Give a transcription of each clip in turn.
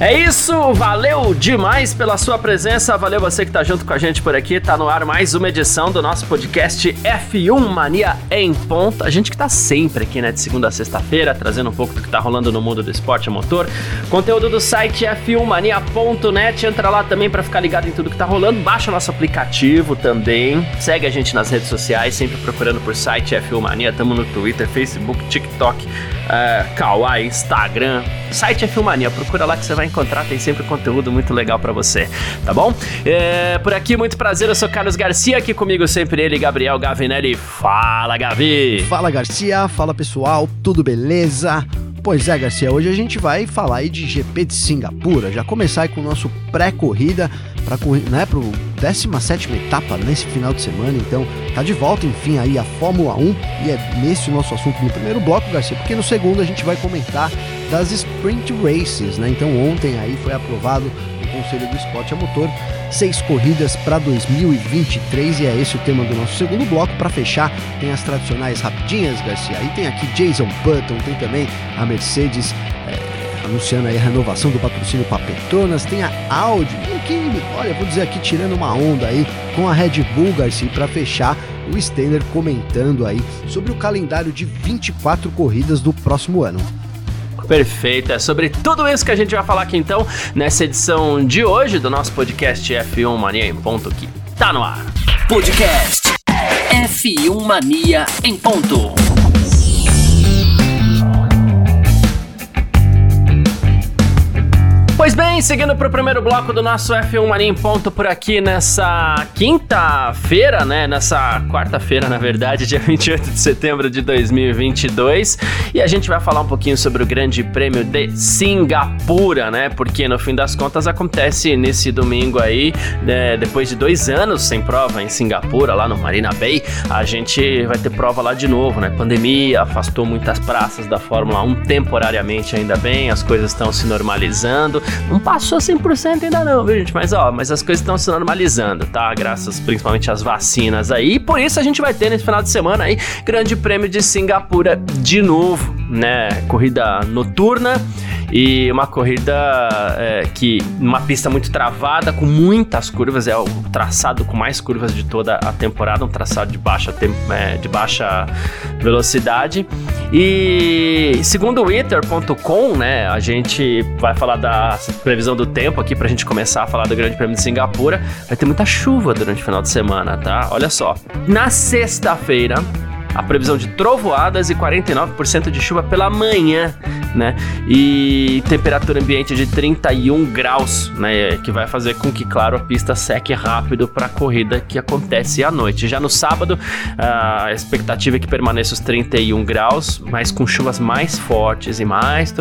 É isso, valeu demais pela sua presença, valeu você que tá junto com a gente por aqui, tá no ar mais uma edição do nosso podcast F1 Mania em ponto. A gente que tá sempre aqui, né, de segunda a sexta-feira, trazendo um pouco do que tá rolando no mundo do esporte a motor. Conteúdo do site f1mania.net, entra lá também para ficar ligado em tudo que tá rolando, baixa nosso aplicativo também, segue a gente nas redes sociais, sempre procurando por site F1 Mania, tamo no Twitter, Facebook, TikTok, uh, Kawaii, Instagram, site F1 Mania, procura lá que você vai encontrar, tem sempre conteúdo muito legal para você, tá bom? É, por aqui, muito prazer, eu sou Carlos Garcia, aqui comigo sempre ele, Gabriel Gavinelli. Fala, Gavi! Fala, Garcia, fala pessoal, tudo beleza? Pois é, Garcia, hoje a gente vai falar aí de GP de Singapura, já começar aí com o nosso pré-corrida para né, pro 17 etapa nesse final de semana, então tá de volta, enfim, aí a Fórmula 1 e é nesse o nosso assunto no primeiro bloco, Garcia, porque no segundo a gente vai comentar das Sprint Races, né? Então ontem aí foi aprovado Conselho do Esporte a Motor seis corridas para 2023 e é esse o tema do nosso segundo bloco. Para fechar, tem as tradicionais rapidinhas, Garcia. Aí tem aqui Jason Button, tem também a Mercedes é, anunciando a renovação do patrocínio para Petronas, tem a Audi, que, olha, vou dizer aqui tirando uma onda aí com a Red Bull, Garcia, para fechar o Steiner comentando aí sobre o calendário de 24 corridas do próximo ano. Perfeito, é sobre tudo isso que a gente vai falar aqui então nessa edição de hoje do nosso podcast F1 Mania em Ponto que tá no ar. Podcast F1 Mania em Ponto. Pois bem, seguindo para o primeiro bloco do nosso F1 Mania em ponto por aqui nessa quinta-feira, né? Nessa quarta-feira, na verdade, dia 28 de setembro de 2022. E a gente vai falar um pouquinho sobre o Grande Prêmio de Singapura, né? Porque no fim das contas acontece nesse domingo aí, né? depois de dois anos sem prova em Singapura, lá no Marina Bay, a gente vai ter prova lá de novo, né? Pandemia afastou muitas praças da Fórmula 1 temporariamente, ainda bem, as coisas estão se normalizando. Não passou 100% ainda não, viu, gente? Mas, ó, mas as coisas estão se normalizando, tá? Graças principalmente às vacinas aí. E por isso a gente vai ter nesse final de semana aí Grande Prêmio de Singapura de novo, né? Corrida noturna e uma corrida é, que uma pista muito travada com muitas curvas é o traçado com mais curvas de toda a temporada um traçado de baixa é, de baixa velocidade. E segundo o Ether.com né a gente vai falar da previsão do tempo aqui para a gente começar a falar do Grande Prêmio de Singapura. Vai ter muita chuva durante o final de semana tá? Olha só. Na sexta-feira a previsão de trovoadas e 49% de chuva pela manhã, né? E temperatura ambiente de 31 graus, né? Que vai fazer com que, claro, a pista seque rápido para a corrida que acontece à noite. Já no sábado, a expectativa é que permaneça os 31 graus, mas com chuvas mais fortes e mais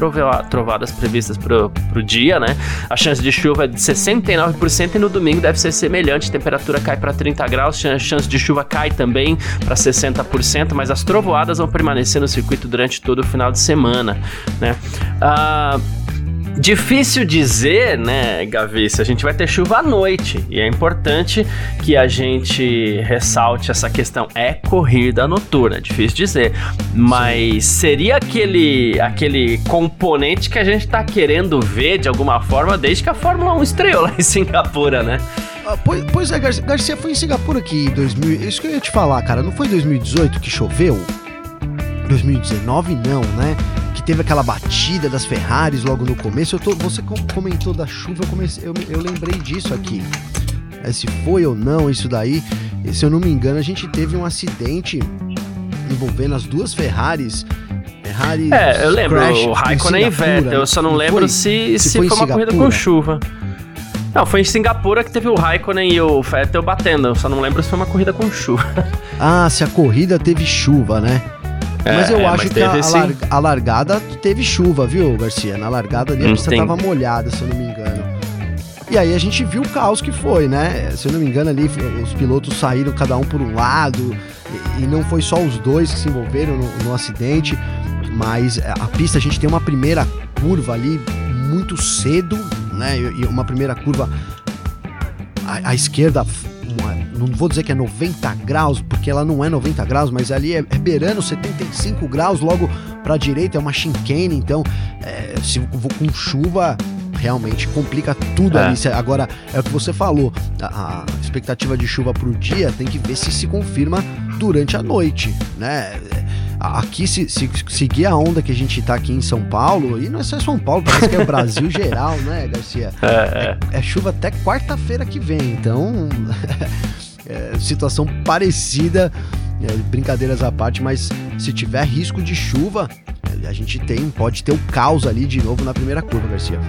trovadas previstas para o dia, né? A chance de chuva é de 69% e no domingo deve ser semelhante. Temperatura cai para 30 graus, chance de chuva cai também para 60% mas as trovoadas vão permanecer no circuito durante todo o final de semana, né? Ah, Difícil dizer, né, Gavi, se a gente vai ter chuva à noite. E é importante que a gente ressalte essa questão. É corrida noturna, difícil dizer. Mas Sim. seria aquele, aquele componente que a gente tá querendo ver de alguma forma desde que a Fórmula 1 estreou lá em Singapura, né? Ah, pois, pois, é, Garcia, Garcia foi em Singapura aqui em 2000. Isso que eu ia te falar, cara. Não foi em 2018 que choveu? 2019 não, né? Que teve aquela batida das Ferraris logo no começo. Eu tô, você comentou da chuva, eu, comecei, eu, eu lembrei disso aqui. É, se foi ou não isso daí. Se eu não me engano, a gente teve um acidente envolvendo as duas Ferraris. Ferrari é, eu lembro, o Raikkonen e Vettel, eu só não lembro foi, se, se, se, foi, foi uma corrida com chuva. Não, foi em Singapura que teve o Raikkonen e o Vettel batendo. Só não lembro se foi uma corrida com chuva. Ah, se a corrida teve chuva, né? É, mas eu é, acho mas que a, esse... a, largada teve chuva, viu, Garcia? Na largada ali a pista tava molhada, se eu não me engano. E aí a gente viu o caos que foi, né? Se eu não me engano ali, os pilotos saíram cada um por um lado. E, e não foi só os dois que se envolveram no, no acidente, mas a pista a gente tem uma primeira curva ali muito cedo, né? E uma primeira curva à, à esquerda, uma, não vou dizer que é 90 graus, porque ela não é 90 graus, mas ali é, é beirando 75 graus, logo para a direita é uma chicane, então é, se vou com chuva realmente complica tudo é. ali. Agora, é o que você falou, a, a expectativa de chuva para o dia tem que ver se se confirma durante a noite, né? Aqui, se, se, seguir a onda que a gente tá aqui em São Paulo, e não é só São Paulo, parece que é o Brasil geral, né, Garcia? É, é. é, é chuva até quarta-feira que vem, então. é, situação parecida, é, brincadeiras à parte, mas se tiver risco de chuva, a gente tem, pode ter o caos ali de novo na primeira curva, Garcia.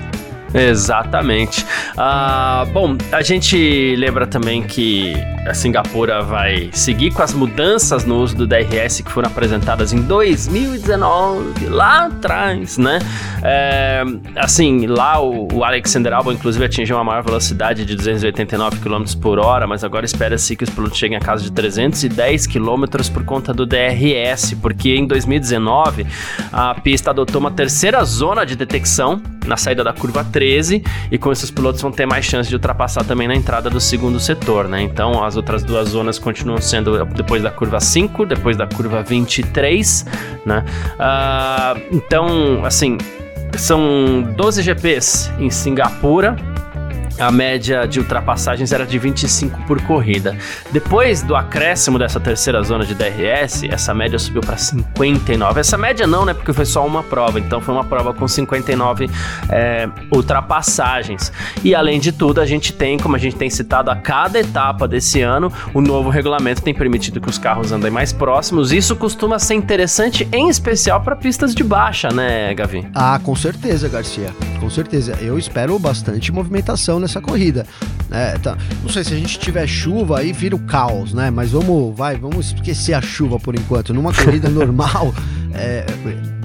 Exatamente. Ah, bom, a gente lembra também que a Singapura vai seguir com as mudanças no uso do DRS que foram apresentadas em 2019, lá atrás, né? É, assim, lá o, o, Alexander Albon, inclusive, atingiu uma maior velocidade de 289 km por hora, mas agora espera-se que os pilotos cheguem a casa de 310 km por conta do DRS, porque em 2019 a pista adotou uma terceira zona de detecção na saída da curva 13 e com isso os pilotos vão ter mais chance de ultrapassar também na entrada do segundo setor, né? Então as outras duas zonas continuam sendo depois da curva 5, depois da curva 23, né? Uh, então, assim, são 12 GPs em Singapura, a média de ultrapassagens era de 25 por corrida. Depois do acréscimo dessa terceira zona de DRS, essa média subiu para 59. Essa média não, né? Porque foi só uma prova, então foi uma prova com 59 é, ultrapassagens. E além de tudo, a gente tem, como a gente tem citado a cada etapa desse ano, o novo regulamento tem permitido que os carros andem mais próximos. Isso costuma ser interessante, em especial para pistas de baixa, né, Gavi? Ah, com certeza, Garcia. Com certeza. Eu espero bastante movimentação nessa corrida. É, tá. Não sei se a gente tiver chuva aí vira o caos, né? Mas vamos, vai, vamos esquecer a chuva por enquanto. Numa corrida normal, é,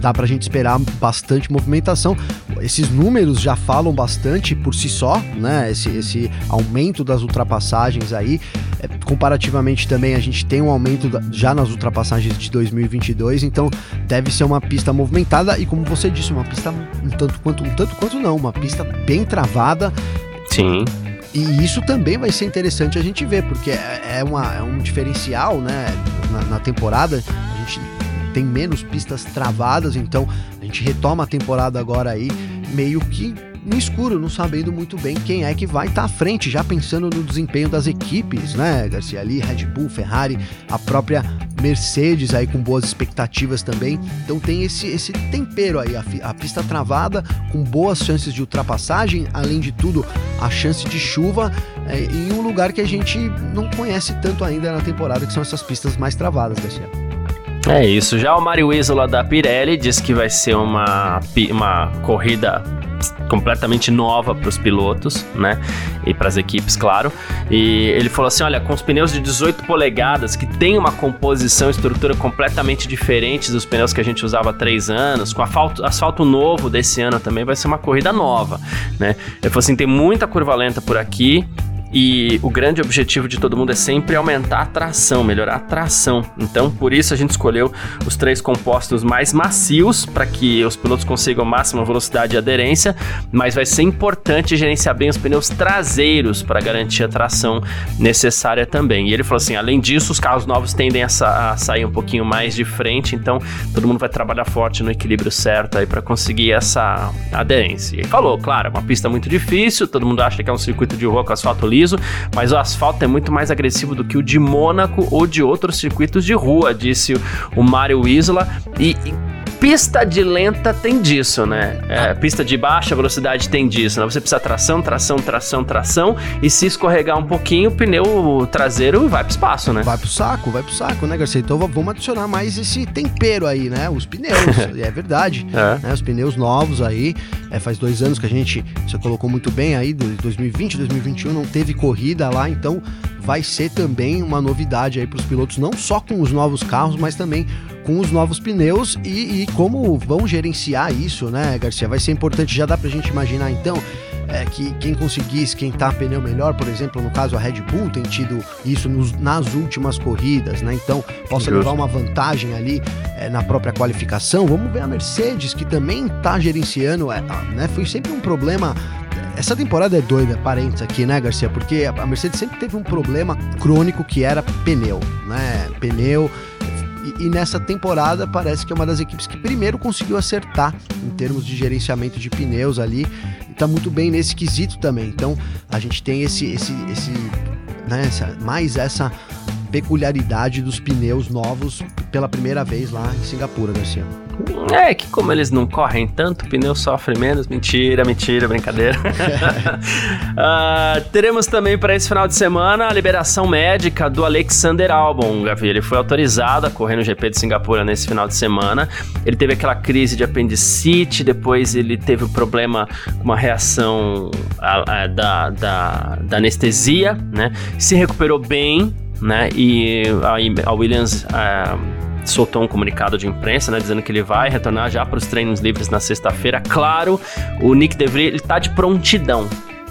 dá pra gente esperar bastante movimentação. Esses números já falam bastante por si só, né? Esse, esse aumento das ultrapassagens aí. É, comparativamente também a gente tem um aumento da, já nas ultrapassagens de 2022, então deve ser uma pista movimentada e como você disse, uma pista um tanto quanto um tanto quanto não, uma pista bem travada Sim. E isso também vai ser interessante a gente ver, porque é, é, uma, é um diferencial, né? Na, na, temporada, a gente tem menos pistas travadas, então a gente retoma a temporada agora aí, meio que no escuro, não sabendo muito bem quem é que vai estar tá à frente, já pensando no desempenho das equipes, né, Garcia? Ali, Red Bull, Ferrari, a própria Mercedes aí com boas expectativas também. Então tem esse, esse tempero aí, a, a pista travada, com boas chances de ultrapassagem, além de tudo, a chance de chuva é, em um lugar que a gente não conhece tanto ainda na temporada, que são essas pistas mais travadas, Garcia. É isso. Já o Mario Isola da Pirelli diz que vai ser uma, uma corrida completamente nova para os pilotos, né? E para as equipes, claro. E ele falou assim: olha, com os pneus de 18 polegadas, que tem uma composição estrutura completamente diferente dos pneus que a gente usava há três anos, com asfalto, asfalto novo desse ano também, vai ser uma corrida nova, né? Ele falou assim: tem muita curva lenta por aqui, e o grande objetivo de todo mundo é sempre aumentar a tração, melhorar a tração. Então, por isso a gente escolheu os três compostos mais macios para que os pilotos consigam máxima velocidade e aderência, mas vai ser importante gerenciar bem os pneus traseiros para garantir a tração necessária também. E ele falou assim: além disso, os carros novos tendem a, sa a sair um pouquinho mais de frente, então todo mundo vai trabalhar forte no equilíbrio certo aí para conseguir essa aderência. E ele falou, claro, é uma pista muito difícil, todo mundo acha que é um circuito de rua com asfalto liso liso, mas o asfalto é muito mais agressivo do que o de Mônaco ou de outros circuitos de rua, disse o Mário Isla. E, e pista de lenta tem disso, né? É, pista de baixa velocidade tem disso, né? Você precisa tração, tração, tração, tração, e se escorregar um pouquinho, o pneu traseiro vai pro espaço, né? Vai pro saco, vai pro saco, né, Garcia? Então vamos adicionar mais esse tempero aí, né? Os pneus, é verdade. É. Né? Os pneus novos aí, é, faz dois anos que a gente, você colocou muito bem aí, 2020, 2021 não teve corrida lá, então vai ser também uma novidade aí para os pilotos, não só com os novos carros, mas também com os novos pneus e, e, como vão gerenciar isso, né, Garcia? Vai ser importante, já dá para a gente imaginar então. é, que quem conseguir esquentar pneu melhor, por exemplo, no caso a Red Bull tem tido isso nos, nas últimas corridas, né? Então possa levar uma vantagem ali é, na própria qualificação. Vamos ver a Mercedes, que também está gerenciando, é, né? Foi sempre um problema essa temporada é doida, parênteses aqui, né, Garcia? Porque a Mercedes sempre teve um problema crônico que era pneu, né? Pneu. E, e, nessa temporada parece que é uma das equipes que primeiro conseguiu acertar em termos de gerenciamento de pneus ali. E tá muito bem nesse quesito também. Então a gente tem esse, esse, esse, né, essa, mais essa peculiaridade dos pneus novos pela primeira vez lá em Singapura, Garcia. É que como eles não correm tanto, o pneu sofre menos. Mentira, mentira, brincadeira. uh, teremos também para esse final de semana a liberação médica do Alexander Albon, Gavi. Ele foi autorizado a correr no GP de Singapura nesse final de semana. Ele teve aquela crise de apendicite, depois ele teve o um problema, uma reação a, a, da, da, da anestesia, né? Se recuperou bem, né? E a, Williams uh, soltou um comunicado de imprensa, né, dizendo que ele vai retornar já para os treinos livres na sexta-feira. Claro, o Nick DeVries ele tá de prontidão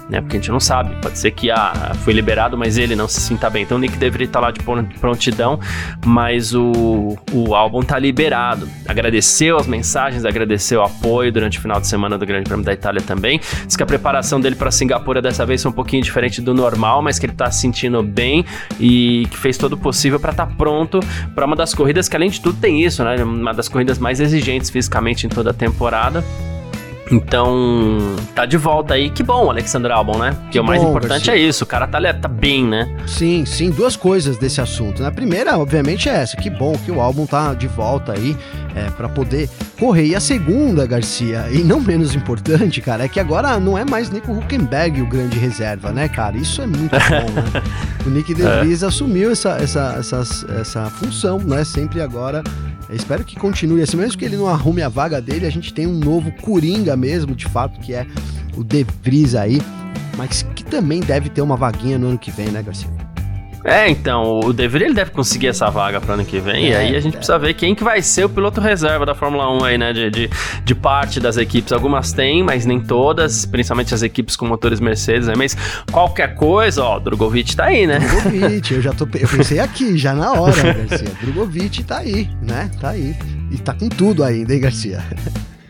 né? Porque a gente não sabe. Pode ser que ah, foi liberado, mas ele não se sinta bem. Então o Nick deveria estar lá de prontidão, mas o, o álbum tá liberado. Agradeceu as mensagens, agradeceu o apoio durante o final de semana do Grande Prêmio da Itália também. Diz que a preparação dele para Singapura dessa vez foi um pouquinho diferente do normal, mas que ele tá se sentindo bem e que fez todo o possível para estar tá pronto para uma das corridas que além de tudo tem isso, né? Uma das corridas mais exigentes fisicamente em toda a temporada. Então, tá de volta aí. Que bom, Alexandre Albon, né? Porque o mais bom, importante Garcia. é isso, o cara tá, tá bem, né? Sim, sim, duas coisas desse assunto. Né? A primeira, obviamente, é essa. Que bom que o álbum tá de volta aí é, para poder correr. E a segunda, Garcia, e não menos importante, cara, é que agora não é mais Nico Huckenberg o grande reserva, né, cara? Isso é muito bom, né? O Nick De Vries é. assumiu essa, essa, essa, essa função, né? Sempre agora eu espero que continue assim, mesmo que ele não arrume a vaga dele, a gente tem um novo Coringa mesmo, de fato, que é o De Vries aí, mas que também deve ter uma vaguinha no ano que vem, né, Garcia? É, então, o De Vries ele deve conseguir essa vaga para ano que vem, é, e aí a gente é. precisa ver quem que vai ser o piloto reserva da Fórmula 1 aí, né, de, de, de, parte das equipes. Algumas têm, mas nem todas, principalmente as equipes com motores Mercedes, né, mas qualquer coisa, ó, Drogovic tá aí, né? Drogovic, eu já tô, eu pensei aqui, já na hora, Garcia. Drogovic tá aí, né, tá aí. E tá com tudo ainda, hein, Garcia?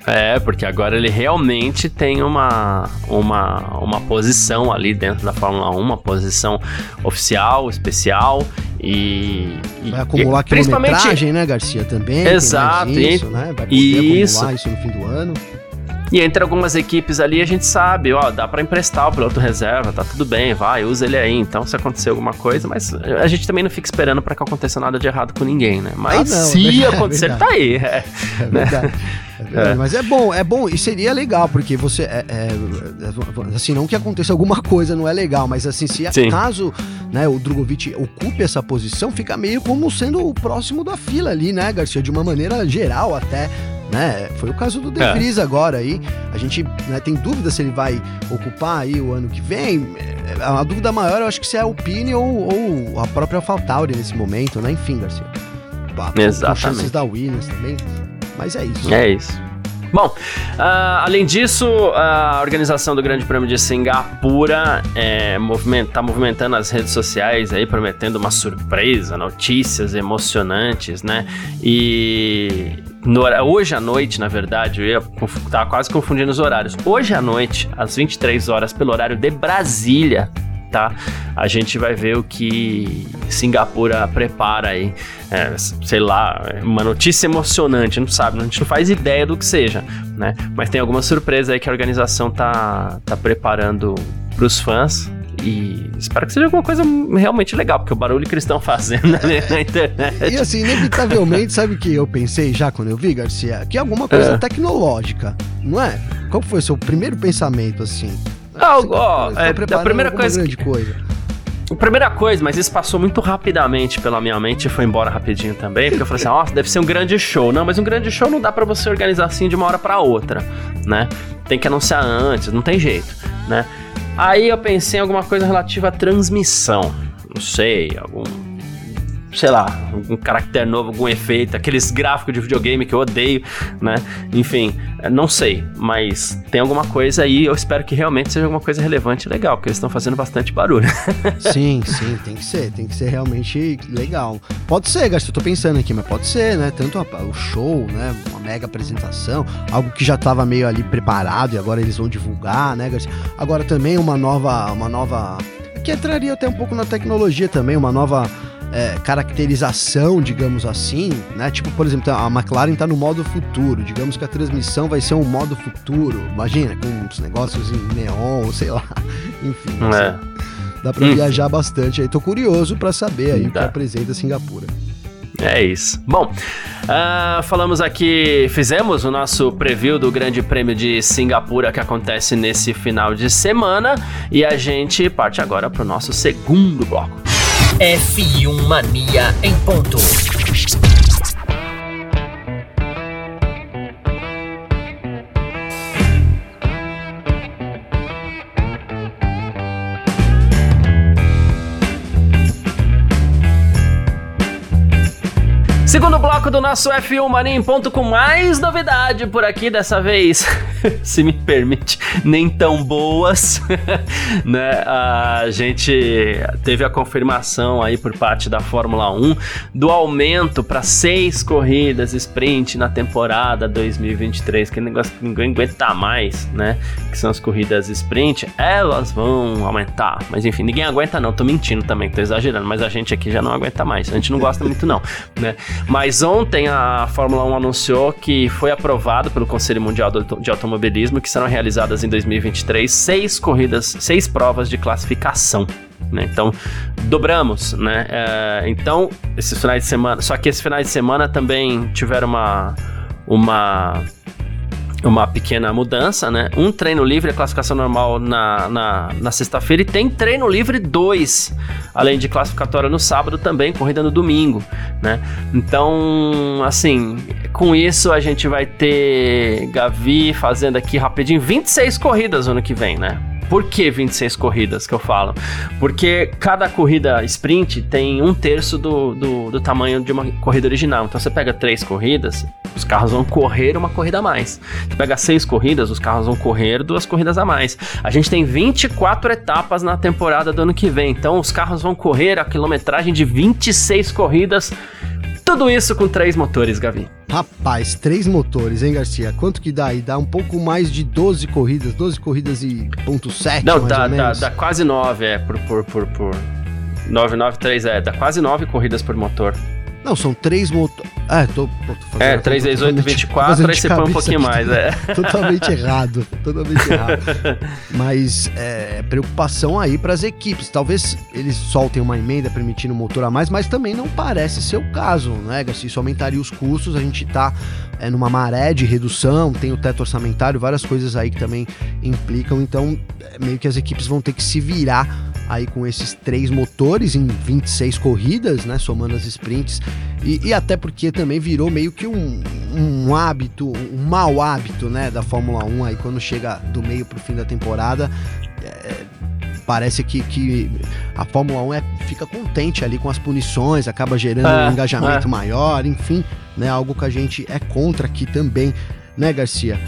É, porque agora ele realmente tem uma, uma, uma posição ali dentro da Fórmula 1, uma posição oficial, especial e... Vai acumular e, quilometragem, né, Garcia, também. Exato. Isso, né? Vai poder isso. acumular isso no fim do ano. E entre algumas equipes ali a gente sabe, ó, dá para emprestar o piloto reserva, tá tudo bem, vai, usa ele aí. Então, se acontecer alguma coisa, mas a gente também não fica esperando para que aconteça nada de errado com ninguém, né? Mas ah, não, se é acontecer, é tá aí. É, é verdade. É é. Mas é bom, é bom, e seria legal, porque você. É, é, assim, não que aconteça alguma coisa, não é legal, mas assim, se Sim. caso né, o Drogovic ocupe essa posição, fica meio como sendo o próximo da fila ali, né, Garcia? De uma maneira geral até né? Foi o caso do De é. Vries é. agora aí. A gente né, tem dúvida se ele vai ocupar aí o ano que vem. É, a dúvida maior eu acho que se é a Alpine ou, ou a própria AlphaTauri nesse momento, né? Enfim, Garcia. Exatamente. Com chances da Williams também. Mas é isso. É isso. Bom, uh, além disso, a organização do Grande Prêmio de Singapura é, movimenta, tá movimentando as redes sociais aí, prometendo uma surpresa, notícias emocionantes, né? E no, hoje à noite, na verdade, eu ia tava quase confundindo os horários. Hoje à noite, às 23 horas, pelo horário de Brasília, tá? A gente vai ver o que Singapura prepara aí. É, sei lá, uma notícia emocionante, não sabe, a gente não faz ideia do que seja, né? Mas tem alguma surpresa aí que a organização tá, tá preparando para os fãs. E espero que seja alguma coisa realmente legal, porque o barulho que eles estão fazendo na internet. E assim, inevitavelmente, sabe o que eu pensei já quando eu vi, Garcia? Que é alguma coisa é. tecnológica, não é? Qual foi o seu primeiro pensamento assim? Ah, ó, é, a primeira coisa. Grande coisa. A primeira coisa, mas isso passou muito rapidamente pela minha mente e foi embora rapidinho também, porque eu falei assim, ó, oh, deve ser um grande show. Não, mas um grande show não dá para você organizar assim de uma hora para outra, né? Tem que anunciar antes, não tem jeito, né? Aí eu pensei em alguma coisa relativa à transmissão. Não sei, algum sei lá, um caractere novo, algum efeito, aqueles gráficos de videogame que eu odeio, né? Enfim, não sei, mas tem alguma coisa aí, eu espero que realmente seja alguma coisa relevante e legal, porque eles estão fazendo bastante barulho. sim, sim, tem que ser, tem que ser realmente legal. Pode ser, Garcia, eu tô pensando aqui, mas pode ser, né? Tanto o show, né? Uma mega apresentação, algo que já tava meio ali preparado e agora eles vão divulgar, né, Garcia? Agora também uma nova, uma nova que entraria até um pouco na tecnologia também, uma nova é, caracterização, digamos assim, né? Tipo, por exemplo, a McLaren está no modo futuro. Digamos que a transmissão vai ser um modo futuro. Imagina, com uns negócios em neon, sei lá. Enfim. É. Assim, dá para viajar bastante aí. Tô curioso para saber aí dá. o que apresenta Singapura. É isso. Bom, uh, falamos aqui, fizemos o nosso preview do Grande Prêmio de Singapura que acontece nesse final de semana e a gente parte agora para o nosso segundo bloco. F1 Mania em ponto. Bloco do nosso F1 Mania em ponto com mais novidade por aqui, dessa vez, se me permite, nem tão boas, né? A gente teve a confirmação aí por parte da Fórmula 1 do aumento para seis corridas sprint na temporada 2023, que negócio que ninguém aguenta mais, né? Que são as corridas sprint, elas vão aumentar, mas enfim, ninguém aguenta não, tô mentindo também, tô exagerando, mas a gente aqui já não aguenta mais, a gente não gosta muito não, né? Mas ontem a Fórmula 1 anunciou que foi aprovado pelo Conselho Mundial de Automobilismo que serão realizadas em 2023 seis corridas, seis provas de classificação. Né? Então, dobramos, né? É, então, esses finais de semana. Só que esses finais de semana também tiveram uma. uma uma pequena mudança, né? Um treino livre, a classificação normal na, na, na sexta-feira, e tem treino livre dois, além de classificatória no sábado também, corrida no domingo, né? Então, assim, com isso a gente vai ter Gavi fazendo aqui rapidinho 26 corridas ano que vem, né? Por que 26 corridas que eu falo? Porque cada corrida sprint tem um terço do, do, do tamanho de uma corrida original. Então você pega três corridas, os carros vão correr uma corrida a mais. Você pega seis corridas, os carros vão correr duas corridas a mais. A gente tem 24 etapas na temporada do ano que vem. Então os carros vão correr a quilometragem de 26 corridas tudo isso com três motores, Gavi. Rapaz, três motores, hein, Garcia? Quanto que dá aí? Dá um pouco mais de 12 corridas, 12 corridas e ponto 7, Não, dá, dá, dá, quase 9, é, por, por, por, por 993, é, dá quase 9 corridas por motor. Não, são três motores. Ah, tô, tô É, 3 vezes 8, 24, aí você põe um pouquinho mais, é. Totalmente errado, totalmente errado. Mas é, preocupação aí para as equipes. Talvez eles soltem uma emenda permitindo motor a mais, mas também não parece ser o caso, né, Garcia? Isso aumentaria os custos, a gente tá é, numa maré de redução, tem o teto orçamentário, várias coisas aí que também implicam, então é, meio que as equipes vão ter que se virar aí com esses três motores em 26 corridas, né, somando as sprints, e, e até porque também virou meio que um, um, hábito, um mau hábito, né, da Fórmula 1 aí quando chega do meio pro fim da temporada, é, parece que, que a Fórmula 1 é, fica contente ali com as punições, acaba gerando é, um engajamento é. maior, enfim, né, algo que a gente é contra aqui também, né, Garcia?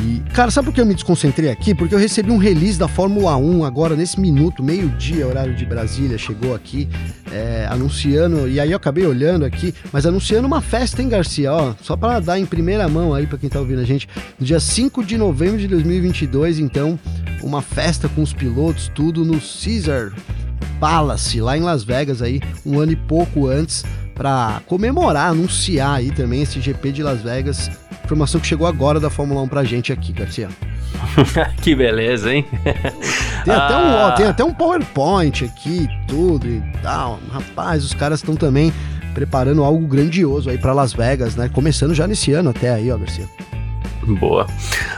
E, cara, sabe por que eu me desconcentrei aqui? Porque eu recebi um release da Fórmula 1 agora, nesse minuto, meio-dia, horário de Brasília, chegou aqui, é, anunciando, e aí eu acabei olhando aqui, mas anunciando uma festa, hein, Garcia? Ó, só para dar em primeira mão aí para quem tá ouvindo a gente, no dia 5 de novembro de 2022, então, uma festa com os pilotos, tudo no Caesar Palace, lá em Las Vegas, aí, um ano e pouco antes, para comemorar, anunciar aí também esse GP de Las Vegas Informação que chegou agora da Fórmula 1 pra gente aqui, Garcia. que beleza, hein? tem, até um, ó, ah. tem até um PowerPoint aqui, tudo e tal. Rapaz, os caras estão também preparando algo grandioso aí para Las Vegas, né? Começando já nesse ano até aí, ó, Garcia. Boa.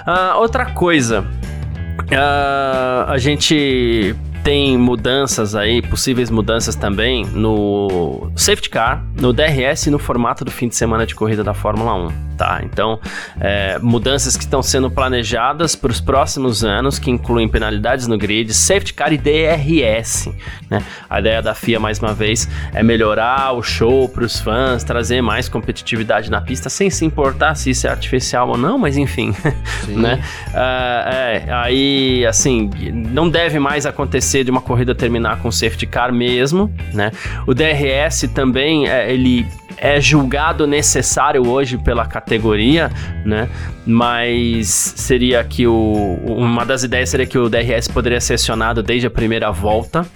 Uh, outra coisa, uh, a gente tem mudanças aí, possíveis mudanças também no safety car, no DRS e no formato do fim de semana de corrida da Fórmula 1. Tá, então, é, mudanças que estão sendo planejadas para os próximos anos, que incluem penalidades no grid, safety car e DRS. Né? A ideia da FIA, mais uma vez, é melhorar o show para os fãs, trazer mais competitividade na pista, sem se importar se isso é artificial ou não, mas enfim. né? Uh, é, aí, assim, não deve mais acontecer de uma corrida terminar com safety car mesmo. Né? O DRS também, é, ele é julgado necessário hoje pela categoria, né? Mas seria que o uma das ideias seria que o DRS poderia ser acionado desde a primeira volta.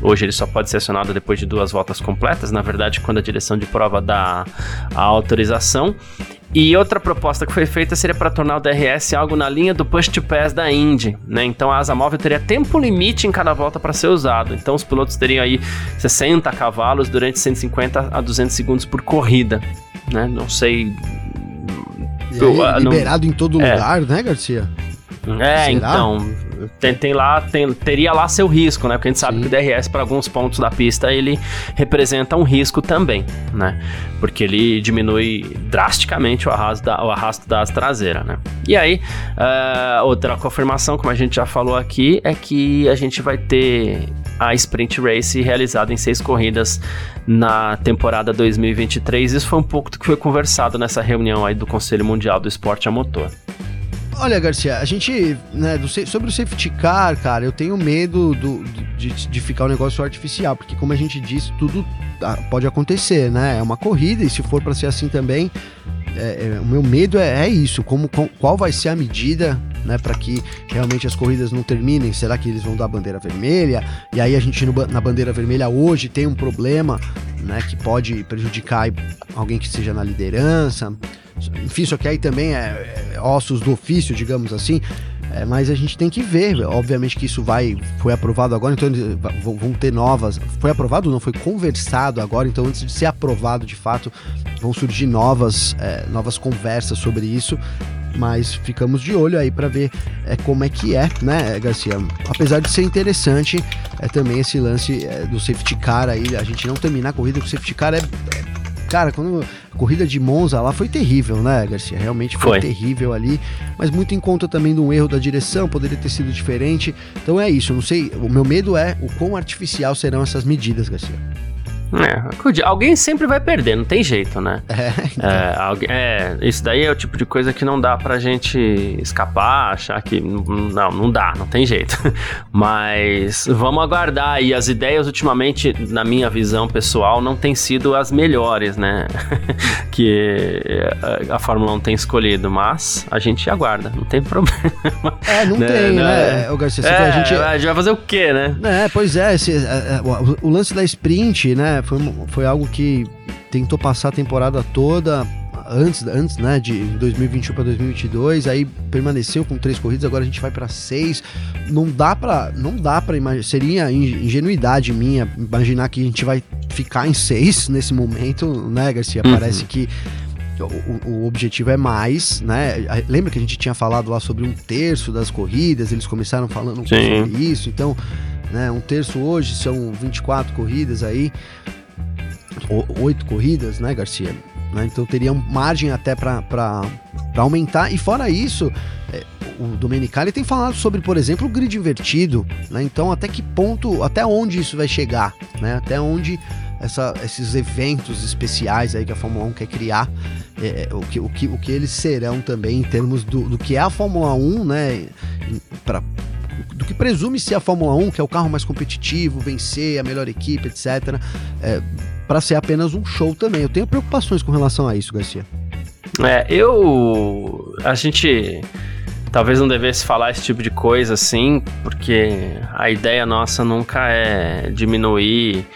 Hoje ele só pode ser acionado depois de duas voltas completas, na verdade, quando a direção de prova dá a autorização. E outra proposta que foi feita seria para tornar o DRS algo na linha do push to pass da Indy, né? Então a asa móvel teria tempo limite em cada volta para ser usado. Então os pilotos teriam aí 60 cavalos durante 150 a 200 segundos por corrida, né? Não sei aí, liberado não... em todo é. lugar, né, Garcia? É, Será? então tem, tem lá, tem, teria lá seu risco, né? Porque a gente sabe Sim. que o DRS para alguns pontos da pista ele representa um risco também, né? Porque ele diminui drasticamente o arrasto da, o arrasto da asa traseira, né? E aí, uh, outra confirmação, como a gente já falou aqui, é que a gente vai ter a Sprint Race realizada em seis corridas na temporada 2023. Isso foi um pouco do que foi conversado nessa reunião aí do Conselho Mundial do Esporte a Motor. Olha, Garcia, a gente, né, sobre o safety car, cara, eu tenho medo do, de, de ficar um negócio artificial, porque como a gente disse, tudo ah, pode acontecer, né? É uma corrida e se for para ser assim também, é, é, o meu medo é, é isso, como, qual vai ser a medida né, para que realmente as corridas não terminem? Será que eles vão dar bandeira vermelha? E aí a gente no, na bandeira vermelha hoje tem um problema, né, que pode prejudicar alguém que esteja na liderança. Enfim, só que aí também é, é ossos do ofício, digamos assim. É, mas a gente tem que ver, obviamente que isso vai foi aprovado agora, então vão ter novas. Foi aprovado não? Foi conversado agora, então antes de ser aprovado de fato, vão surgir novas, é, novas conversas sobre isso. Mas ficamos de olho aí para ver é, como é que é, né, Garcia? Apesar de ser interessante, é também esse lance é, do safety car aí, a gente não terminar a corrida com safety car é, é Cara, quando a corrida de Monza lá foi terrível, né, Garcia? Realmente foi, foi, terrível ali, mas muito em conta também de um erro da direção, poderia ter sido diferente. Então é isso, eu não sei, o meu medo é o quão artificial serão essas medidas, Garcia. É, alguém sempre vai perder, não tem jeito, né? É, então. é, é, isso daí é o tipo de coisa que não dá pra gente escapar, achar que. Não, não dá, não tem jeito. Mas vamos aguardar. E as ideias, ultimamente, na minha visão pessoal, não têm sido as melhores, né? que a Fórmula 1 tem escolhido. Mas a gente aguarda, não tem problema. É, não né, tem, né? né? O Garcia, é, a, gente... a gente vai fazer o quê, né? É, pois é, esse, o, o lance da sprint, né? Foi, foi algo que tentou passar a temporada toda antes, antes né, de 2021 para 2022, aí permaneceu com três corridas, agora a gente vai para seis. Não dá para, não dá para imaginar, seria ingenuidade minha imaginar que a gente vai ficar em seis nesse momento, né, Garcia? Uhum. Parece que o, o, objetivo é mais, né? Lembra que a gente tinha falado lá sobre um terço das corridas, eles começaram falando Sim. sobre isso, então né? Um terço hoje são 24 corridas aí, oito corridas, né, Garcia? Né? Então teria margem até para aumentar. E fora isso, é, o Domenicali tem falado sobre, por exemplo, o grid invertido. Né? Então, até que ponto, até onde isso vai chegar? Né? Até onde essa, esses eventos especiais aí que a Fórmula 1 quer criar, é, é, o, que, o, que, o que eles serão também em termos do, do que é a Fórmula 1, né? Para do que presume ser a Fórmula 1, que é o carro mais competitivo, vencer, a melhor equipe, etc., é, para ser apenas um show também. Eu tenho preocupações com relação a isso, Garcia. É, eu. A gente talvez não devesse falar esse tipo de coisa assim, porque a ideia nossa nunca é diminuir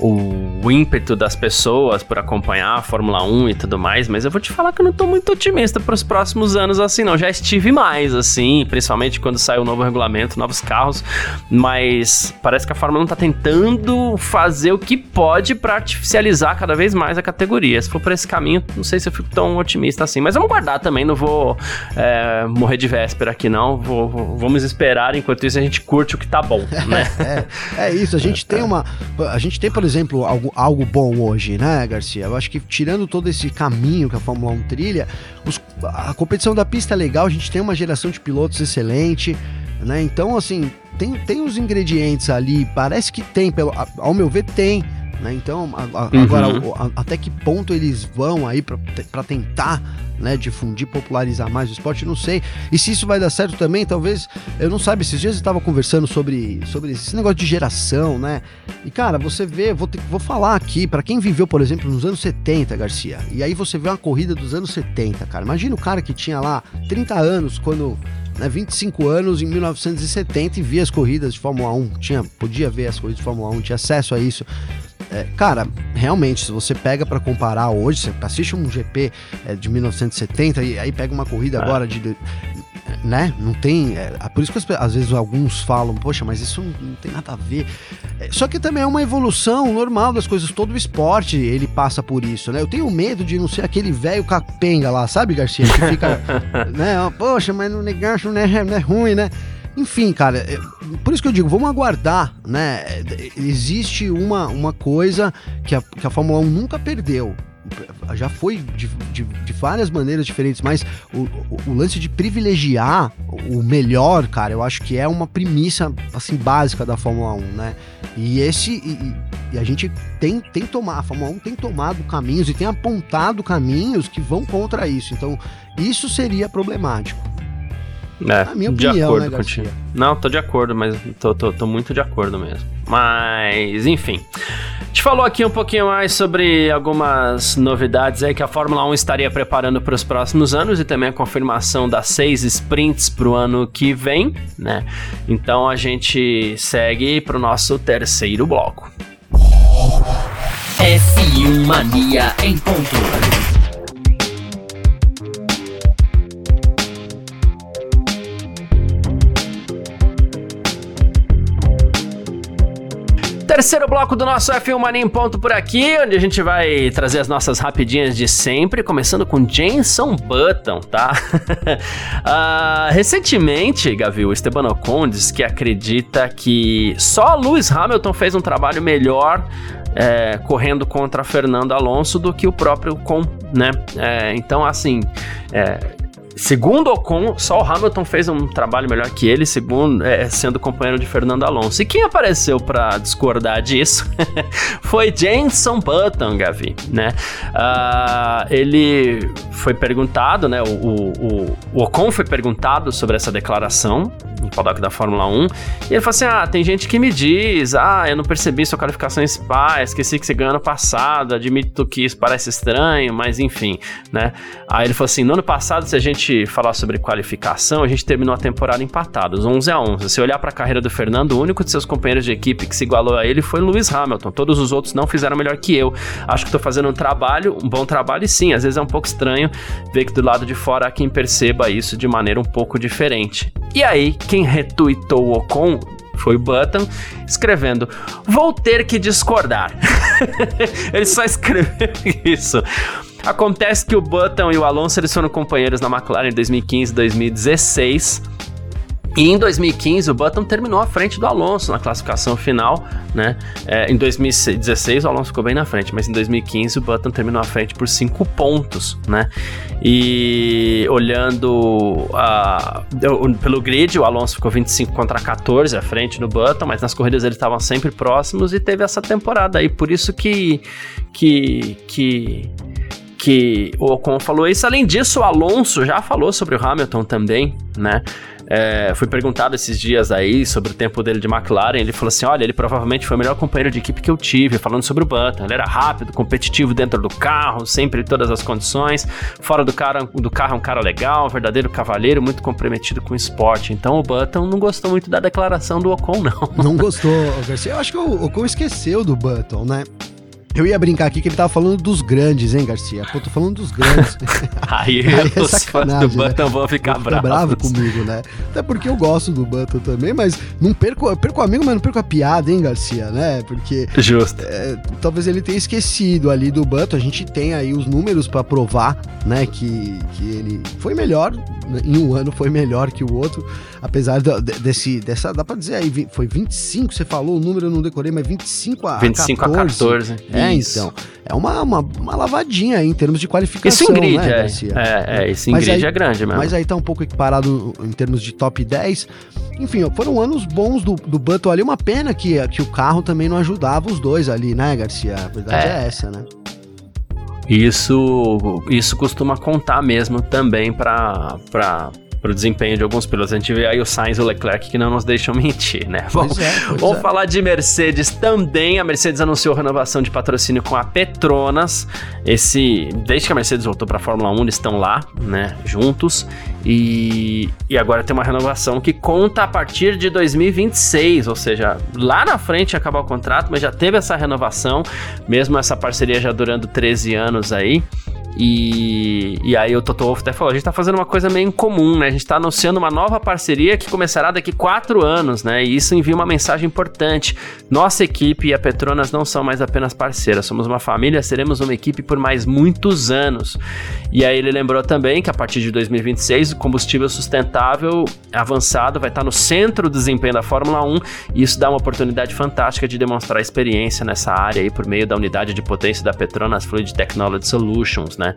o, ímpeto das pessoas por acompanhar a Fórmula 1 e tudo mais, mas eu vou te falar que eu não tô muito otimista para os próximos anos assim, não. Já estive mais, assim, principalmente quando saiu o novo regulamento, novos carros, mas parece que a Fórmula 1 tá tentando fazer o que pode para artificializar cada vez mais a categoria. Se for por esse caminho, não sei se eu fico tão otimista assim, mas vamos guardar também, não vou é, morrer de véspera aqui não, vou, vou, vamos esperar, enquanto isso a gente curte o que tá bom, né? é, é isso, a gente tem uma, a gente tem, por exemplo, algo, algo bom hoje, né, Garcia? Eu acho que tirando todo esse caminho que a Fórmula 1 trilha, os, a competição da pista é legal, a gente tem uma geração de pilotos excelente, né? Então, assim, tem, tem os ingredientes ali, parece que tem, pelo, ao meu ver, tem. Né? Então, a, a, uhum. agora, a, até que ponto eles vão aí para tentar né, difundir, popularizar mais o esporte, não sei. E se isso vai dar certo também, talvez, eu não sabe, esses dias eu estava conversando sobre, sobre esse negócio de geração, né? E cara, você vê, vou, ter, vou falar aqui, para quem viveu, por exemplo, nos anos 70, Garcia, e aí você vê uma corrida dos anos 70, cara. Imagina o cara que tinha lá 30 anos quando né, 25 anos em 1970 e via as corridas de Fórmula 1, tinha, podia ver as corridas de Fórmula 1, tinha acesso a isso. É, cara, realmente, se você pega para comparar hoje, você assiste um GP é, de 1970 e aí pega uma corrida é. agora de, né? Não tem. É, é por isso que às vezes alguns falam, poxa, mas isso não, não tem nada a ver. É, só que também é uma evolução normal das coisas. Todo o esporte ele passa por isso, né? Eu tenho medo de não ser aquele velho capenga lá, sabe, Garcia? Que fica, né? Poxa, mas no negócio não é, não é ruim, né? Enfim, cara, é, por isso que eu digo, vamos aguardar, né? Existe uma, uma coisa que a, que a Fórmula 1 nunca perdeu. Já foi de, de, de várias maneiras diferentes, mas o, o, o, lance de privilegiar o melhor, cara, eu acho que é uma premissa assim básica da Fórmula 1, né? E esse e, e a gente tem tem tomar, a Fórmula 1 tem tomado caminhos e tem apontado caminhos que vão contra isso. Então, isso seria problemático. É, minha opinião, de acordo né, contigo. Não, tô de acordo, mas tô, tô, tô muito de acordo mesmo. Mas, enfim. A gente falou aqui um pouquinho mais sobre algumas novidades aí que a Fórmula 1 estaria preparando para os próximos anos e também a confirmação das seis sprints para o ano que vem, né? Então a gente segue para o nosso terceiro bloco. F1 Mania em ponto. Terceiro bloco do nosso F1 Mania em ponto por aqui, onde a gente vai trazer as nossas rapidinhas de sempre, começando com Jenson Button, tá? uh, recentemente, Gavi, o Esteban Ocon diz que acredita que só Lewis Hamilton fez um trabalho melhor é, correndo contra Fernando Alonso do que o próprio Ocon, né? É, então, assim, é, Segundo Ocon, só o Hamilton fez um trabalho melhor que ele, segundo é, sendo companheiro de Fernando Alonso. E quem apareceu para discordar disso foi Jenson Button, Gavi, né? Uh, ele foi perguntado, né? O, o, o, Ocon foi perguntado sobre essa declaração no paddock da Fórmula 1 e ele falou assim: Ah, tem gente que me diz, ah, eu não percebi sua qualificação em Spa, esqueci que você ganhou ano passado, admito que isso parece estranho, mas enfim, né? Aí ele falou assim: no ano passado, se a gente gente falar sobre qualificação, a gente terminou a temporada empatados, 11 a 11. Se olhar para a carreira do Fernando, o único de seus companheiros de equipe que se igualou a ele foi Lewis Hamilton. Todos os outros não fizeram melhor que eu. Acho que estou fazendo um trabalho, um bom trabalho, e sim, às vezes é um pouco estranho ver que do lado de fora há quem perceba isso de maneira um pouco diferente. E aí, quem retuitou o Ocon foi o Button, escrevendo: Vou ter que discordar. Ele só escreveu isso. Acontece que o Button e o Alonso eles foram companheiros na McLaren em 2015 e 2016. E em 2015 o Button terminou à frente do Alonso na classificação final, né? É, em 2016 o Alonso ficou bem na frente, mas em 2015 o Button terminou à frente por 5 pontos, né? E olhando a, pelo grid, o Alonso ficou 25 contra 14 à frente no Button, mas nas corridas eles estavam sempre próximos e teve essa temporada aí, por isso que que que que o Ocon falou isso. Além disso, o Alonso já falou sobre o Hamilton também, né? É, fui perguntado esses dias aí sobre o tempo dele de McLaren. Ele falou assim: olha, ele provavelmente foi o melhor companheiro de equipe que eu tive, falando sobre o Button. Ele era rápido, competitivo dentro do carro, sempre em todas as condições. Fora do, cara, do carro, é um cara legal, verdadeiro cavalheiro, muito comprometido com o esporte. Então o Button não gostou muito da declaração do Ocon, não. Não gostou, Garcia. Eu acho que o Ocon esqueceu do Button, né? Eu ia brincar aqui que ele tava falando dos grandes, hein, Garcia? Pô, tô falando dos grandes. aí, aí é os fãs do Button né? vão ficar bravos. bravo comigo, né? Até porque eu gosto do Button também, mas não perco, perco o amigo, mas não perco a piada, hein, Garcia, né? Porque. Justo. É, talvez ele tenha esquecido ali do Button. A gente tem aí os números para provar, né, que, que ele foi melhor. Em um ano foi melhor que o outro. Apesar do, desse, dessa, dá pra dizer aí, foi 25, você falou o número, eu não decorei, mas 25 a 25 14. a 14. É, Isso. então. É uma, uma, uma, lavadinha aí em termos de qualificação. Isso em grid, né, é. Garcia? É, é, isso em grid aí, é grande mesmo. Mas aí tá um pouco equiparado em termos de top 10. Enfim, foram anos bons do, do Button ali. Uma pena que, que o carro também não ajudava os dois ali, né, Garcia? A verdade é, é essa, né? Isso, isso costuma contar mesmo também para para o desempenho de alguns pilotos. A gente vê aí o Sainz e o Leclerc que não nos deixam mentir, né? É, vamos é. falar de Mercedes também. A Mercedes anunciou renovação de patrocínio com a Petronas. Esse, desde que a Mercedes voltou para a Fórmula 1, eles estão lá, né, juntos. E, e agora tem uma renovação que conta a partir de 2026, ou seja, lá na frente acabar o contrato, mas já teve essa renovação, mesmo essa parceria já durando 13 anos aí. E, e aí o Toto Wolff até falou, a gente tá fazendo uma coisa meio incomum, né? A gente tá anunciando uma nova parceria que começará daqui quatro anos, né? E isso envia uma mensagem importante. Nossa equipe e a Petronas não são mais apenas parceiras, somos uma família, seremos uma equipe por mais muitos anos. E aí ele lembrou também que a partir de 2026 o combustível sustentável avançado vai estar no centro do desempenho da Fórmula 1 e isso dá uma oportunidade fantástica de demonstrar experiência nessa área aí por meio da unidade de potência da Petronas Fluid Technology Solutions, né?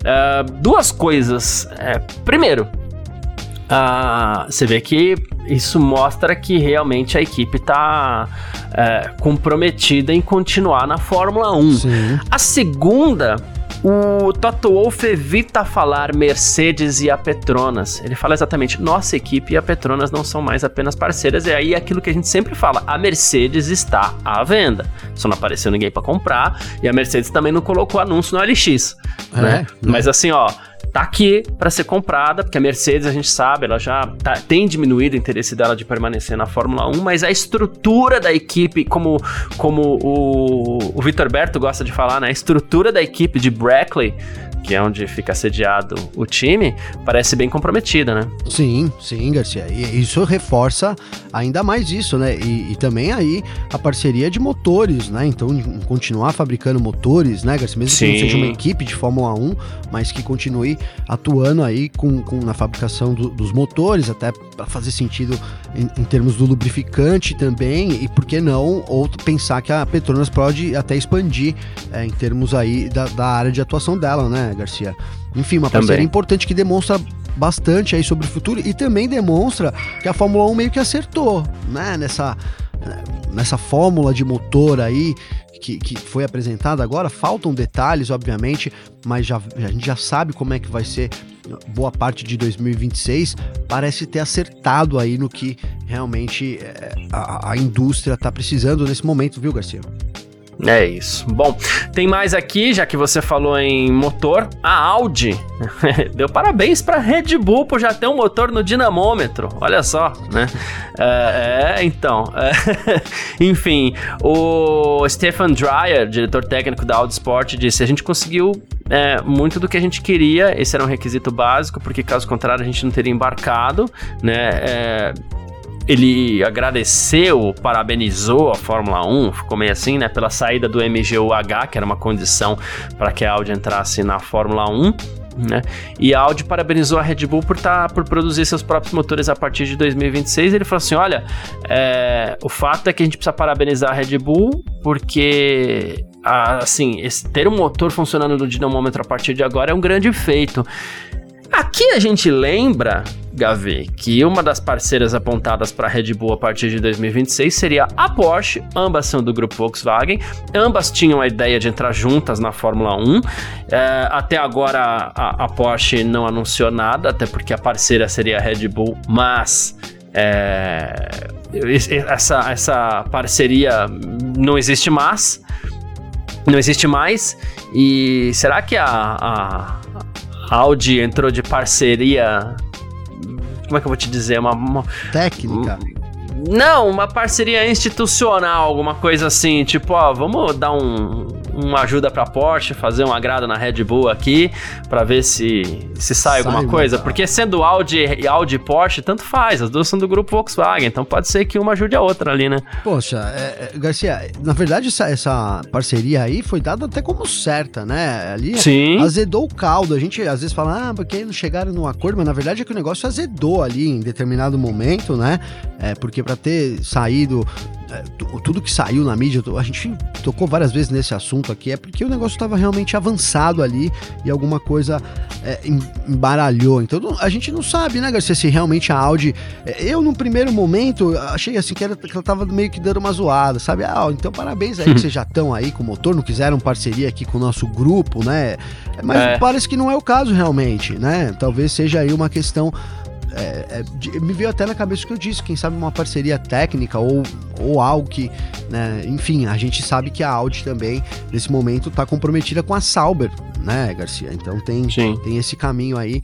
Uh, duas coisas. É, primeiro, uh, você vê que isso mostra que realmente a equipe está é, comprometida em continuar na Fórmula 1. Sim. A segunda o Toto Wolff evita falar Mercedes e a Petronas. Ele fala exatamente: nossa equipe e a Petronas não são mais apenas parceiras. E aí é aquilo que a gente sempre fala: a Mercedes está à venda. Só não apareceu ninguém para comprar. E a Mercedes também não colocou anúncio no LX. É, né? Mas assim, ó tá aqui para ser comprada, porque a Mercedes, a gente sabe, ela já tá, tem diminuído o interesse dela de permanecer na Fórmula 1, mas a estrutura da equipe, como, como o, o Vitor Berto gosta de falar, né? A estrutura da equipe de Brackley que é onde fica sediado o time, parece bem comprometida, né? Sim, sim, Garcia. E isso reforça ainda mais isso, né? E, e também aí a parceria de motores, né? Então, continuar fabricando motores, né, Garcia? Mesmo sim. que não seja uma equipe de Fórmula 1, mas que continue atuando aí com, com na fabricação do, dos motores, até para fazer sentido em, em, termos do lubrificante também, e por que não, ou pensar que a Petronas pode até expandir é, em termos aí da, da área de atuação dela, né? Garcia? Enfim, uma parceria também. importante que demonstra bastante aí sobre o futuro e também demonstra que a Fórmula 1 meio que acertou, né? Nessa, nessa fórmula de motor aí que, que foi apresentada agora. Faltam detalhes, obviamente, mas já, a gente já sabe como é que vai ser boa parte de 2026. Parece ter acertado aí no que realmente é, a, a indústria está precisando nesse momento, viu, Garcia? É isso. Bom, tem mais aqui, já que você falou em motor, a Audi deu parabéns para Red Bull por já ter um motor no dinamômetro. Olha só, né? É, é então. É, enfim, o Stefan Dreyer, diretor técnico da Audi Sport, disse: a gente conseguiu é, muito do que a gente queria. Esse era um requisito básico, porque caso contrário a gente não teria embarcado, né? É, ele agradeceu, parabenizou a Fórmula 1, ficou meio assim, né, pela saída do MGUH, que era uma condição para que a Audi entrasse na Fórmula 1. Né? E a Audi parabenizou a Red Bull por, tá, por produzir seus próprios motores a partir de 2026. Ele falou assim: olha, é, o fato é que a gente precisa parabenizar a Red Bull porque assim, esse, ter um motor funcionando no dinamômetro a partir de agora é um grande feito. Aqui a gente lembra Gavi, que uma das parceiras apontadas para a Red Bull a partir de 2026 seria a Porsche, ambas são do grupo Volkswagen, ambas tinham a ideia de entrar juntas na Fórmula 1. É, até agora a, a, Porsche não anunciou nada, até porque a parceira seria a Red Bull, mas. É, essa, essa parceria não existe mais. Não existe mais. E será que a, a Audi entrou de parceria como é que eu vou te dizer? Uma. uma Técnica. Não, uma parceria institucional, alguma coisa assim, tipo, ó, vamos dar um, uma ajuda pra Porsche, fazer um agrado na Red Bull aqui, para ver se, se sai, sai alguma coisa. Porque sendo Audi e Audi Porsche, tanto faz, as duas são do grupo Volkswagen, então pode ser que uma ajude a outra ali, né? Poxa, é, é, Garcia, na verdade essa, essa parceria aí foi dada até como certa, né? Ali Sim. azedou o caldo. A gente às vezes fala, ah, porque não chegaram num acordo, mas na verdade é que o negócio azedou ali em determinado momento, né? É, porque ter saído é, tudo que saiu na mídia, a gente tocou várias vezes nesse assunto aqui, é porque o negócio estava realmente avançado ali e alguma coisa é, embaralhou. Então a gente não sabe, né, Garcia, se realmente a Audi. É, eu, no primeiro momento, achei assim que, era, que ela tava meio que dando uma zoada, sabe? Ah, então parabéns aí que vocês já estão aí com o motor, não quiseram parceria aqui com o nosso grupo, né? Mas é. parece que não é o caso realmente, né? Talvez seja aí uma questão é, é, me veio até na cabeça o que eu disse, quem sabe uma parceria técnica ou, ou algo que, né, enfim, a gente sabe que a Audi também, nesse momento, está comprometida com a Sauber, né, Garcia? Então tem, tem esse caminho aí,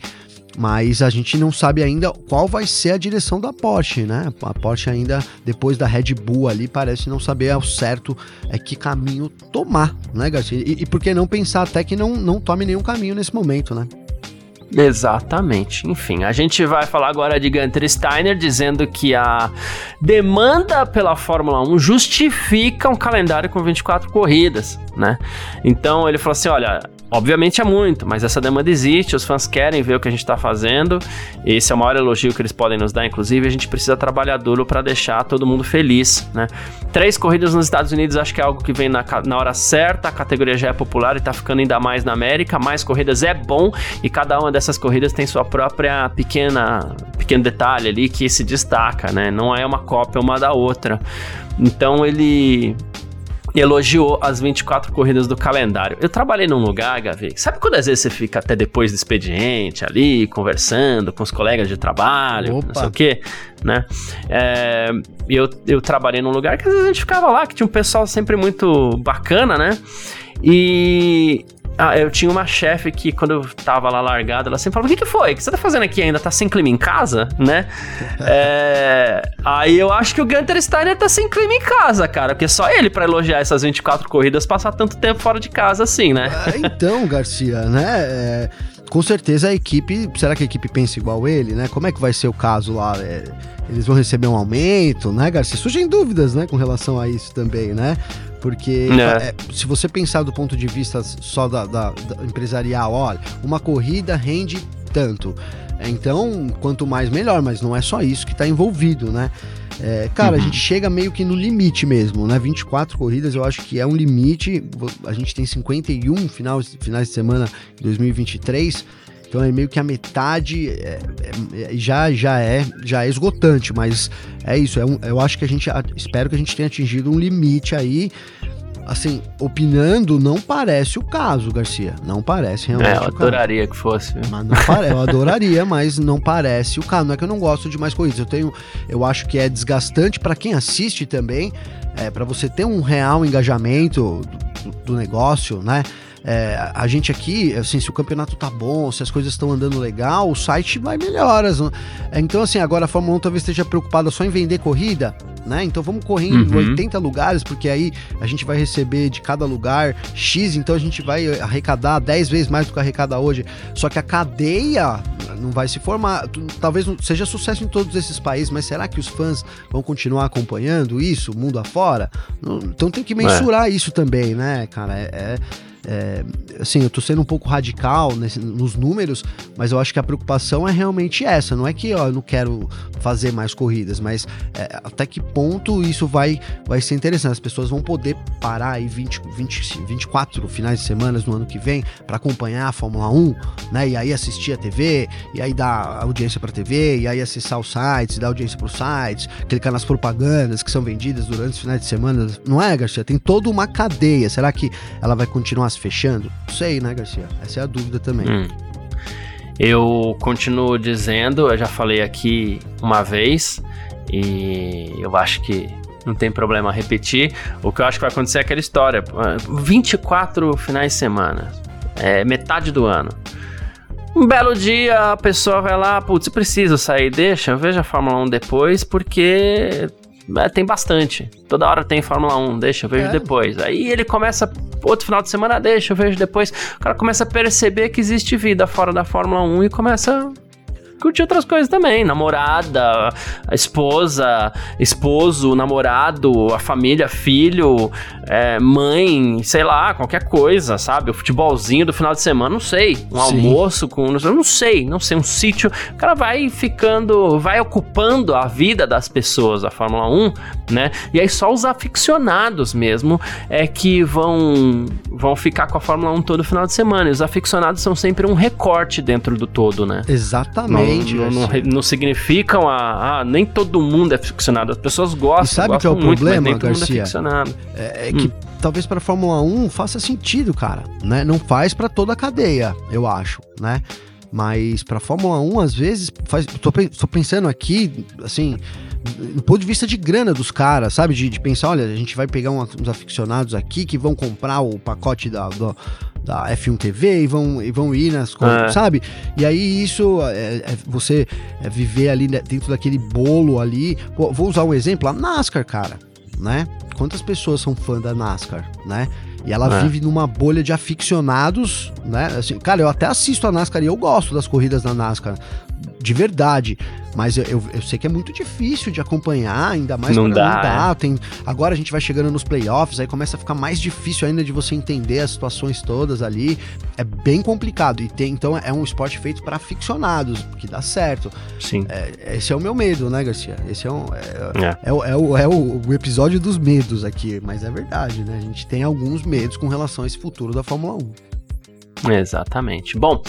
mas a gente não sabe ainda qual vai ser a direção da Porsche, né? A Porsche ainda, depois da Red Bull ali, parece não saber ao certo é que caminho tomar, né, Garcia? E, e por que não pensar até que não, não tome nenhum caminho nesse momento, né? Exatamente. Enfim, a gente vai falar agora de Gunter Steiner dizendo que a demanda pela Fórmula 1 justifica um calendário com 24 corridas, né? Então ele falou assim: olha, Obviamente é muito, mas essa demanda existe, os fãs querem ver o que a gente está fazendo. Esse é o maior elogio que eles podem nos dar, inclusive. A gente precisa trabalhar duro para deixar todo mundo feliz, né? Três corridas nos Estados Unidos acho que é algo que vem na, na hora certa, a categoria já é popular e está ficando ainda mais na América. Mais corridas é bom e cada uma dessas corridas tem sua própria pequena pequeno detalhe ali que se destaca, né? Não é uma cópia uma da outra. Então ele elogiou as 24 corridas do calendário. Eu trabalhei num lugar, Gavi, sabe quando às vezes você fica até depois do expediente ali, conversando com os colegas de trabalho, Opa. não sei o quê, né? É, eu, eu trabalhei num lugar que às vezes a gente ficava lá, que tinha um pessoal sempre muito bacana, né? E ah, eu tinha uma chefe que, quando eu tava lá largada, ela sempre falava: O que, que foi? O que você tá fazendo aqui ainda? Tá sem clima em casa? Né? é... Aí eu acho que o Gunter Steiner tá sem clima em casa, cara. Porque só ele, para elogiar essas 24 corridas, passar tanto tempo fora de casa assim, né? É, então, Garcia, né? É, com certeza a equipe. Será que a equipe pensa igual ele, né? Como é que vai ser o caso lá? É, eles vão receber um aumento, né, Garcia? Surgem dúvidas, né, com relação a isso também, né? Porque é. É, se você pensar do ponto de vista só da, da, da empresarial, olha, uma corrida rende tanto. Então, quanto mais melhor, mas não é só isso que está envolvido, né? É, cara, uhum. a gente chega meio que no limite mesmo, né? 24 corridas eu acho que é um limite. A gente tem 51 final, finais de semana em 2023. Então é meio que a metade é, é, é, já, já, é, já é esgotante, mas é isso. É um, eu acho que a gente. Espero que a gente tenha atingido um limite aí. Assim, opinando, não parece o caso, Garcia. Não parece realmente. É, eu adoraria que fosse. Mas não pare... eu adoraria, mas não parece o caso. Não é que eu não gosto de mais corridas. Eu tenho. Eu acho que é desgastante para quem assiste também. É, para você ter um real engajamento do, do negócio, né? É, a gente aqui, assim, se o campeonato tá bom, se as coisas estão andando legal, o site vai melhoras. É, então, assim, agora a Fórmula 1 talvez esteja preocupada só em vender corrida, né? Então vamos correr em uhum. 80 lugares, porque aí a gente vai receber de cada lugar X, então a gente vai arrecadar 10 vezes mais do que arrecada hoje. Só que a cadeia não vai se formar. Talvez seja sucesso em todos esses países, mas será que os fãs vão continuar acompanhando isso, mundo afora? Então tem que mensurar é. isso também, né, cara? é, é é, assim, eu tô sendo um pouco radical nesse, nos números, mas eu acho que a preocupação é realmente essa. Não é que ó, eu não quero fazer mais corridas, mas é, até que ponto isso vai, vai ser interessante. As pessoas vão poder parar aí 20, 20, 24 finais de semana no ano que vem para acompanhar a Fórmula 1, né? E aí assistir a TV, e aí dar audiência para TV, e aí acessar os sites, dar audiência para os sites, clicar nas propagandas que são vendidas durante os finais de semana. Não é, Garcia? Tem toda uma cadeia. Será que ela vai continuar se fechando? Não sei, né, Garcia? Essa é a dúvida também. Hum. Eu continuo dizendo, eu já falei aqui uma vez, e eu acho que não tem problema repetir. O que eu acho que vai acontecer é aquela história: 24 finais de semana, é metade do ano. Um belo dia a pessoa vai lá, putz, preciso sair, deixa, eu vejo a Fórmula 1 depois, porque tem bastante. Toda hora tem Fórmula 1, deixa, eu vejo é. depois. Aí ele começa, outro final de semana, deixa, eu vejo depois. O cara começa a perceber que existe vida fora da Fórmula 1 e começa curtir outras coisas também. Namorada, a esposa, esposo, namorado, a família, filho, é, mãe, sei lá, qualquer coisa, sabe? O futebolzinho do final de semana, não sei. Um Sim. almoço com. Não sei, não sei, um sítio. O cara vai ficando, vai ocupando a vida das pessoas da Fórmula 1, né? E aí só os aficionados mesmo é que vão, vão ficar com a Fórmula 1 todo final de semana. E os aficionados são sempre um recorte dentro do todo, né? Exatamente. Não, não, não, significam a, a, Nem todo mundo é ficcionado. As pessoas gostam. E sabe que é o muito, problema, nem Garcia? É, é, é hum. que talvez para Fórmula 1 faça sentido, cara. Né? Não faz para toda a cadeia, eu acho, né? Mas para Fórmula 1, às vezes, faz, tô, tô pensando aqui, assim, do ponto de vista de grana dos caras, sabe? De, de, pensar, olha, a gente vai pegar uns aficionados aqui que vão comprar o pacote da, do, da F1 TV e vão, e vão ir nas coisas, é. sabe? E aí isso é, é você é viver ali dentro daquele bolo ali. Vou usar um exemplo, a NASCAR, cara, né? Quantas pessoas são fã da NASCAR, né? E ela é. vive numa bolha de aficionados, né? Assim, cara, eu até assisto a NASCAR e eu gosto das corridas da NASCAR de verdade. Mas eu, eu, eu, sei que é muito difícil de acompanhar, ainda mais não dá. Não dá. É. Tem, agora a gente vai chegando nos playoffs, aí começa a ficar mais difícil ainda de você entender as situações todas ali. É bem complicado. E tem, então é um esporte feito para aficionados, que dá certo. Sim. É, esse é o meu medo, né, Garcia? Esse é, um, é, é. é, o, é, o, é o, o episódio dos medos aqui. Mas é verdade, né? A gente tem alguns medos com relação a esse futuro da Fórmula 1. Exatamente. Bom,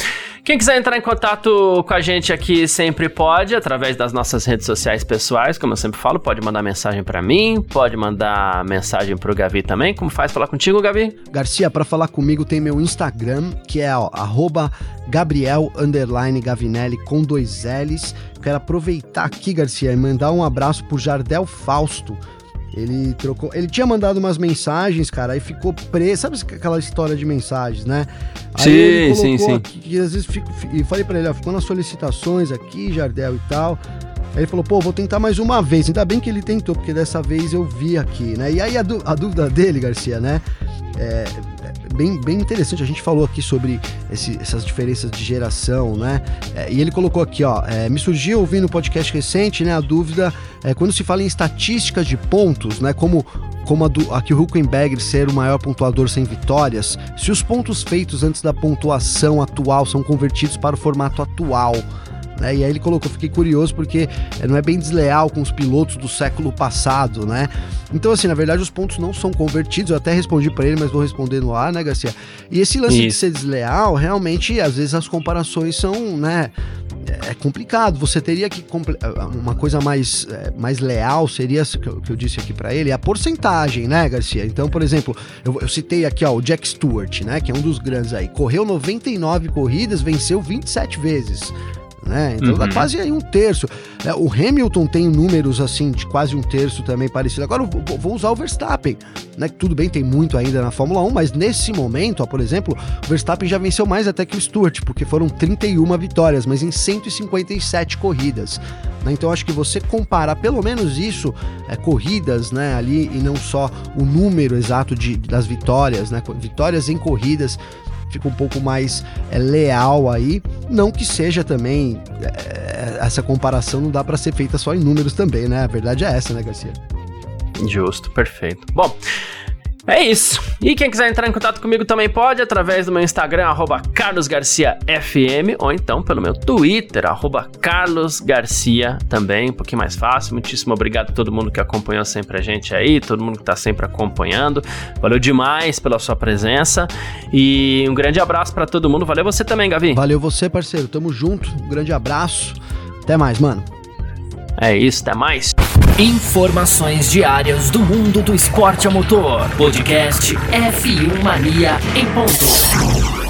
quem quiser entrar em contato com a gente aqui sempre pode, através das nossas redes sociais pessoais, como eu sempre falo, pode mandar mensagem para mim, pode mandar mensagem pro Gavi também. Como faz falar contigo, Gavi? Garcia, para falar comigo tem meu Instagram, que é ó, Gavinelli com dois L's. Quero aproveitar aqui, Garcia, e mandar um abraço pro Jardel Fausto ele trocou. Ele tinha mandado umas mensagens, cara, aí ficou preso. Sabe aquela história de mensagens, né? Aí sim, ele sim, sim. Aqui, às vezes fico, e falei para ele, ó, ficou nas solicitações aqui, Jardel e tal. Aí ele falou, pô, vou tentar mais uma vez. Ainda bem que ele tentou, porque dessa vez eu vi aqui, né? E aí a, a dúvida dele, Garcia, né? É, bem, bem interessante. A gente falou aqui sobre esse, essas diferenças de geração, né? É, e ele colocou aqui, ó, é, me surgiu ouvindo um podcast recente, né? A dúvida é quando se fala em estatísticas de pontos, né? Como como a, do, a que o Huckenberg ser o maior pontuador sem vitórias, se os pontos feitos antes da pontuação atual são convertidos para o formato atual, né? E aí ele colocou, fiquei curioso porque não é bem desleal com os pilotos do século passado, né? Então, assim, na verdade, os pontos não são convertidos. Eu até respondi para ele, mas vou responder no ar, né, Garcia? E esse lance Isso. de ser desleal, realmente, às vezes as comparações são, né? é complicado. Você teria que uma coisa mais, é, mais leal seria que eu, que eu disse aqui para ele, é a porcentagem, né, Garcia? Então, por exemplo, eu, eu, citei aqui ó, o Jack Stewart, né, que é um dos grandes aí, correu 99 corridas, venceu 27 vezes né? Então uhum. dá quase aí um terço. É, o Hamilton tem números assim de quase um terço também parecido. Agora eu vou usar o Verstappen, né? Tudo bem, tem muito ainda na Fórmula 1, mas nesse momento, ó, por exemplo, o Verstappen já venceu mais até que o Stewart, porque foram 31 vitórias, mas em 157 corridas. Né? Então acho que você comparar pelo menos isso, é, corridas, né, ali e não só o número exato de, das vitórias, né? Vitórias em corridas fica um pouco mais é, leal aí. Não que seja também. É, essa comparação não dá para ser feita só em números também, né? A verdade é essa, né, Garcia? Justo, perfeito. Bom. É isso. E quem quiser entrar em contato comigo também pode através do meu Instagram, carlosgarciafm, ou então pelo meu Twitter, carlosgarcia também, um pouquinho mais fácil. Muitíssimo obrigado a todo mundo que acompanhou sempre a gente aí, todo mundo que tá sempre acompanhando. Valeu demais pela sua presença e um grande abraço para todo mundo. Valeu você também, Gavi. Valeu você, parceiro. Tamo junto. Um grande abraço. Até mais, mano. É isso, até mais. Informações diárias do mundo do esporte a motor. Podcast F1 Mania em ponto.